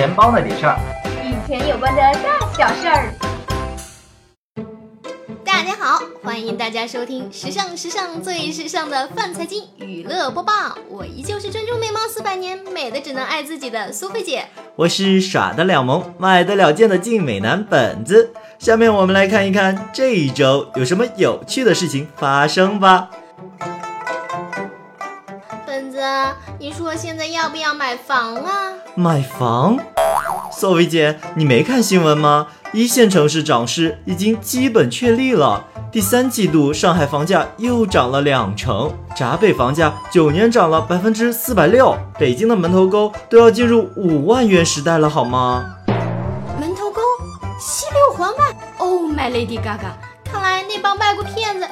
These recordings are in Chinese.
钱包那点事儿，与钱有关的大小事儿。大家好，欢迎大家收听时尚时尚最时尚的饭财经娱乐播报。我依旧是专注美貌四百年，美的只能爱自己的苏菲姐。我是耍得了萌、卖得了贱的静美男本子。下面我们来看一看这一周有什么有趣的事情发生吧。本子，你说现在要不要买房啊？买房？索菲姐，你没看新闻吗？一线城市涨势已经基本确立了。第三季度上海房价又涨了两成，闸北房价九年涨了百分之四百六，北京的门头沟都要进入五万元时代了，好吗？门头沟，西六环外，Oh my Lady Gaga！看来那帮外国骗子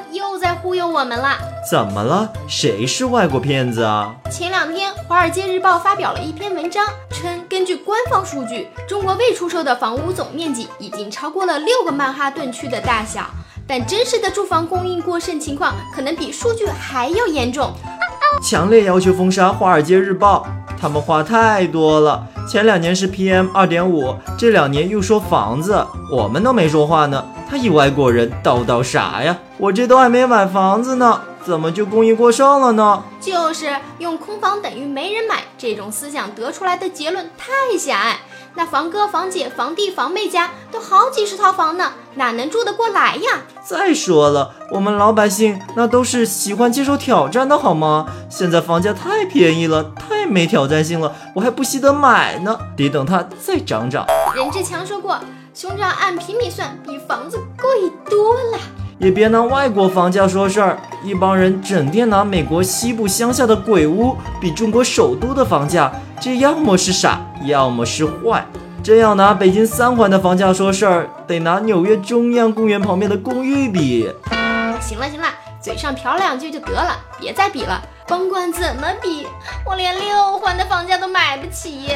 忽悠我们了。怎么了？谁是外国骗子啊？前两天，《华尔街日报》发表了一篇文章，称根据官方数据，中国未出售的房屋总面积已经超过了六个曼哈顿区的大小，但真实的住房供应过剩情况可能比数据还要严重。强烈要求封杀《华尔街日报》，他们话太多了。前两年是 PM 二点五，这两年又说房子，我们都没说话呢。他一外国人叨叨啥呀？我这都还没买房子呢，怎么就供应过剩了呢？就是用空房等于没人买这种思想得出来的结论太狭隘。那房哥、房姐、房弟、房妹家都好几十套房呢，哪能住得过来呀？再说了，我们老百姓那都是喜欢接受挑战的好吗？现在房价太便宜了，太没挑战性了，我还不惜得买呢，得等它再涨涨。任志强说过，胸罩按平米算，比房子贵多了。也别拿外国房价说事儿，一帮人整天拿美国西部乡下的鬼屋比中国首都的房价，这要么是傻，要么是坏。真要拿北京三环的房价说事儿，得拿纽约中央公园旁边的公寓比。行了行了，嘴上瓢两句就得了，别再比了。甭管怎么比，我连六环的房价都买不起。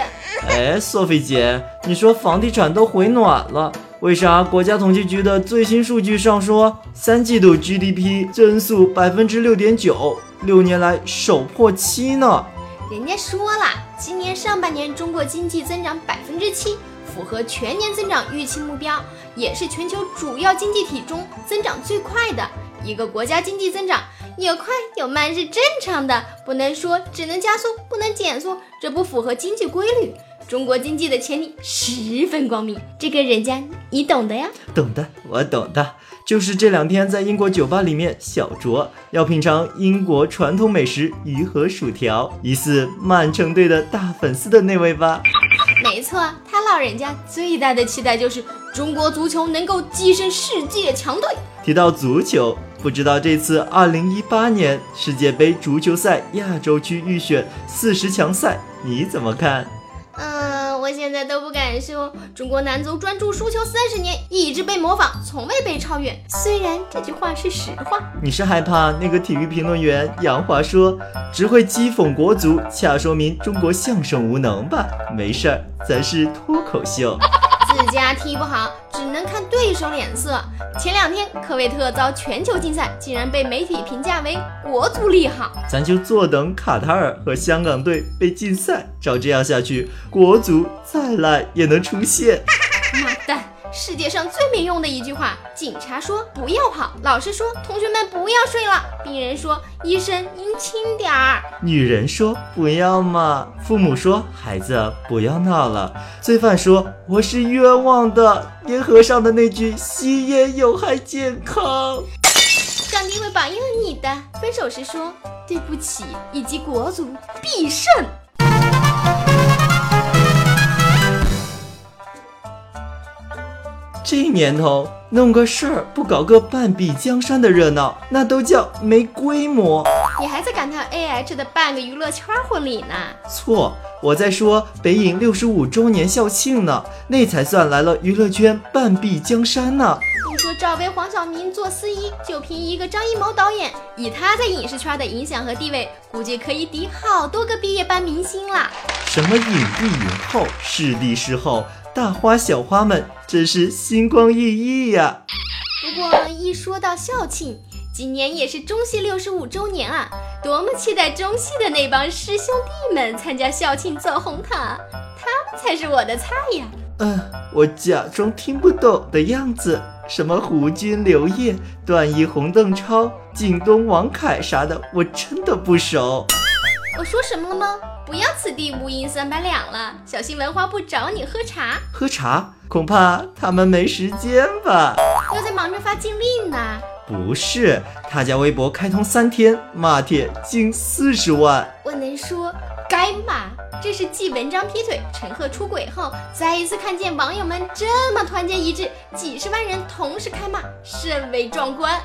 哎，索菲姐，你说房地产都回暖了，为啥国家统计局的最新数据上说三季度 GDP 增速百分之六点九，六年来首破七呢？人家说了，今年上半年中国经济增长百分之七，符合全年增长预期目标，也是全球主要经济体中增长最快的一个国家。经济增长有快有慢是正常的，不能说只能加速不能减速，这不符合经济规律。中国经济的前景十分光明，这个人家你懂的呀。懂的，我懂的，就是这两天在英国酒吧里面小酌，要品尝英国传统美食鱼和薯条，疑似曼城队的大粉丝的那位吧？没错，他老人家最大的期待就是中国足球能够跻身世界强队。提到足球，不知道这次二零一八年世界杯足球赛亚洲区预选四十强赛你怎么看？嗯，我现在都不敢说，中国男足专注输球三十年，一直被模仿，从未被超越。虽然这句话是实话，你是害怕那个体育评论员杨华说只会讥讽国足，恰说明中国相声无能吧？没事儿，咱是脱口秀。自家踢不好，只能看对手脸色。前两天科威特遭全球禁赛，竟然被媒体评价为国足利好，咱就坐等卡塔尔和香港队被禁赛。照这样下去，国足再烂也能出现。妈蛋！世界上最没用的一句话：警察说不要跑，老师说同学们不要睡了，病人说医生您轻点儿，女人说不要嘛，父母说孩子不要闹了，罪犯说我是冤枉的，烟盒上的那句吸烟有害健康，上帝会保佑你的。分手时说对不起，以及国足必胜。这年头弄个事儿不搞个半壁江山的热闹，那都叫没规模。你还在感叹 A H 的半个娱乐圈婚礼呢？错，我在说北影六十五周年校庆呢，那才算来了娱乐圈半壁江山呢。听说赵薇、黄晓明做司仪，就凭一个张艺谋导演，以他在影视圈的影响和地位，估计可以抵好多个毕业班明星啦。什么影帝影后，视帝视后，大花小花们真是星光熠熠呀。不过一说到校庆，今年也是中戏六十五周年啊，多么期待中戏的那帮师兄弟们参加校庆走红毯，他们才是我的菜呀！嗯，我假装听不懂的样子，什么胡军、刘烨、段奕、宏邓超、靳东、王凯啥的，我真的不熟。我说什么了吗？不要此地无银三百两了，小心文化部找你喝茶。喝茶？恐怕他们没时间吧？又在忙着发禁令呢。不是，他家微博开通三天，骂帖近四十万。我能说该骂？这是继文章劈腿、陈赫出轨后，再一次看见网友们这么团结一致，几十万人同时开骂，甚为壮观。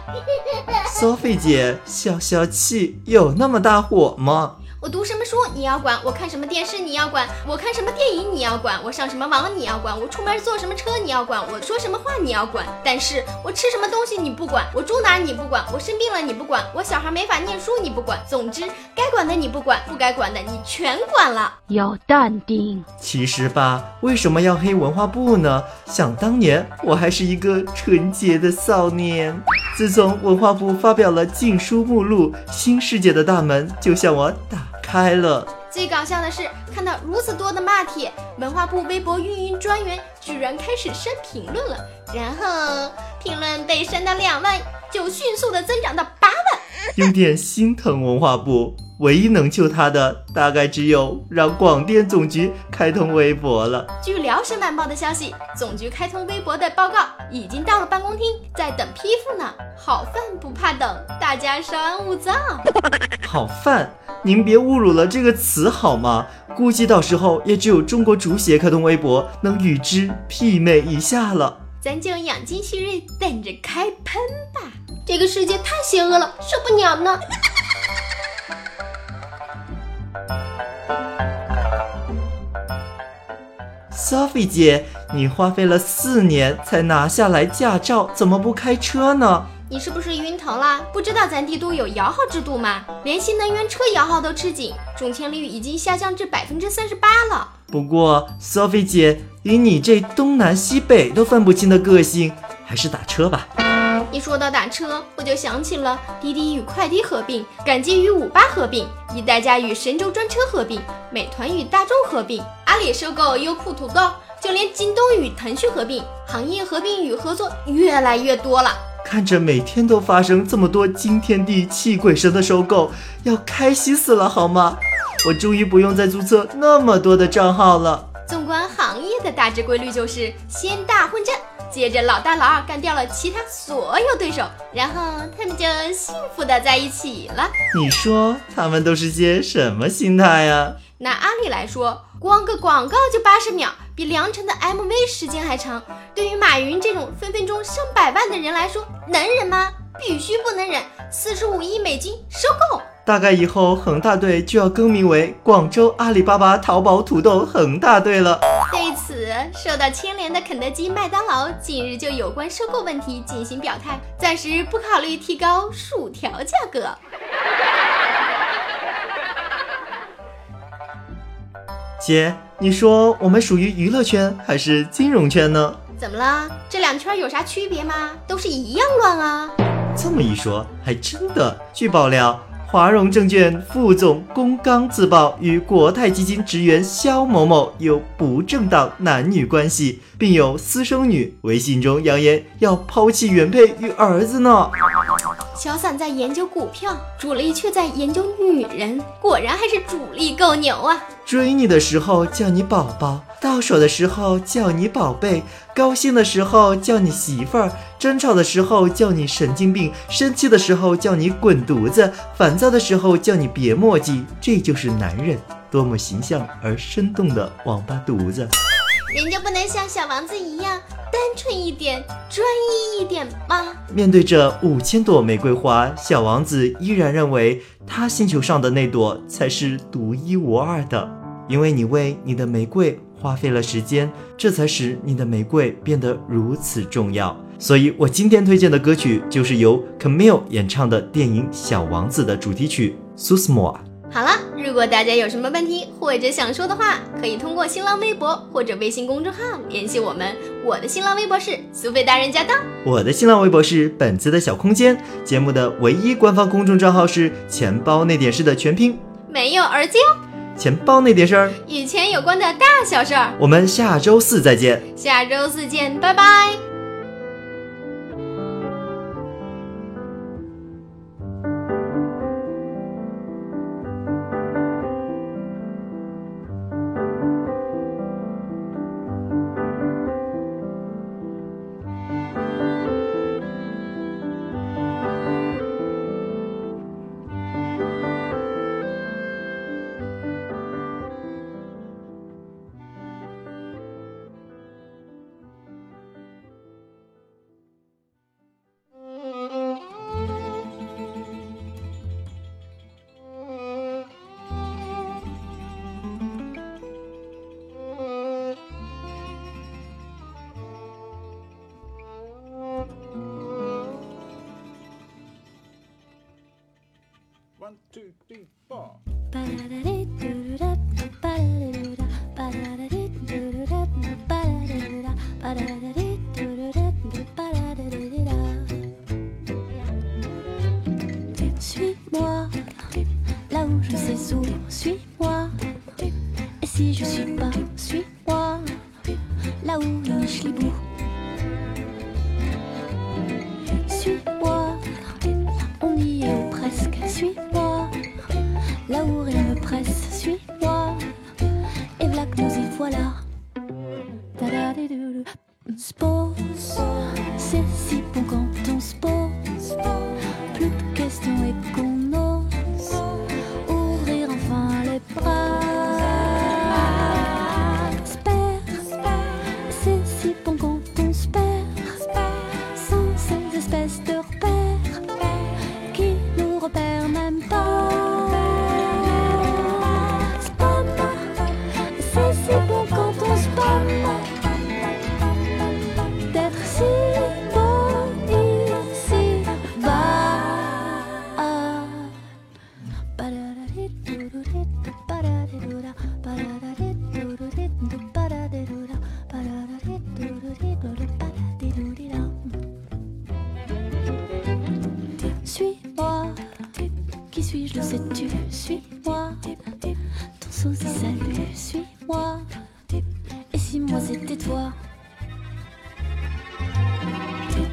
Sophie 姐，消消气，有那么大火吗？我读什么书你要管，我看什么电视你要管，我看什么电影你要管，我上什么网你要管，我出门坐什么车你要管，我说什么话你要管。但是我吃什么东西你不管，我住哪你不管，我生病了你不管，我小孩没法念书你不管。总之，该管的你不管，不该管的你全管了。要淡定。其实吧，为什么要黑文化部呢？想当年，我还是一个纯洁的少年。自从文化部发表了禁书目录，新世界的大门就向我打开了。最搞笑的是，看到如此多的骂帖，文化部微博运营专员居然开始删评论了，然后评论被删到两万，就迅速的增长到八万，有点心疼文化部。唯一能救他的，大概只有让广电总局开通微博了。据辽沈晚报的消息，总局开通微博的报告已经到了办公厅，在等批复呢。好饭不怕等，大家稍安勿躁。好饭，您别侮辱了这个词好吗？估计到时候也只有中国足协开通微博能与之媲美一下了。咱就养精蓄锐，等着开喷吧。这个世界太邪恶了，受不了呢。Sophie 姐，你花费了四年才拿下来驾照，怎么不开车呢？你是不是晕头啦？不知道咱帝都有摇号制度吗？连新能源车摇号都吃紧，中签率已经下降至百分之三十八了。不过，Sophie 姐，以你这东南西北都分不清的个性，还是打车吧。一说到打车，我就想起了滴滴与快滴合并，赶集与五八合并，一代驾与神州专车合并，美团与大众合并，阿里收购优酷土豆，就连京东与腾讯合并，行业合并与合作越来越多了。看着每天都发生这么多惊天地泣鬼神的收购，要开心死了好吗？我终于不用再注册那么多的账号了。纵观行业的大致规律就是先大混战。接着，老大老二干掉了其他所有对手，然后他们就幸福的在一起了。你说他们都是些什么心态呀？拿阿里来说，光个广告就八十秒，比梁辰的 MV 时间还长。对于马云这种分分钟上百万的人来说，能忍吗？必须不能忍！四十五亿美金收购。大概以后恒大队就要更名为广州阿里巴巴淘宝土豆恒大队了。对此，受到牵连的肯德基、麦当劳近日就有关收购问题进行表态，暂时不考虑提高薯条价格。姐，你说我们属于娱乐圈还是金融圈呢？怎么了？这两圈有啥区别吗？都是一样乱啊！这么一说，还真的。据爆料。华融证券副总龚刚自曝与国泰基金职员肖某某有不正当男女关系，并有私生女，微信中扬言要抛弃原配与儿子呢。小散在研究股票，主力却在研究女人，果然还是主力够牛啊！追你的时候叫你宝宝，到手的时候叫你宝贝，高兴的时候叫你媳妇儿，争吵的时候叫你神经病，生气的时候叫你滚犊子，烦躁的时候叫你别墨迹。这就是男人，多么形象而生动的王八犊子！人就不能像小王子一样？单纯一点，专一一点吗？面对这五千朵玫瑰花，小王子依然认为他星球上的那朵才是独一无二的。因为你为你的玫瑰花费了时间，这才使你的玫瑰变得如此重要。所以我今天推荐的歌曲就是由 Camille 演唱的电影《小王子》的主题曲《Susmo》。好了。如果大家有什么问题或者想说的话，可以通过新浪微博或者微信公众号联系我们。我的新浪微博是苏菲大人驾到，我的新浪微博是本子的小空间。节目的唯一官方公众账号是钱包那点事的全拼，没有儿子哟。钱包那点事儿，与钱有关的大小事儿。我们下周四再见，下周四见，拜拜。Là où rien me presse, sais-tu Suis-moi, ton sosie salut, suis-moi. Et si moi c'était toi?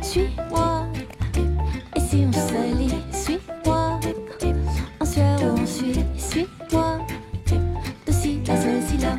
Suis-moi, et si on s'allie, suis-moi. En sueur ou en suis-moi. De ci à ceci là.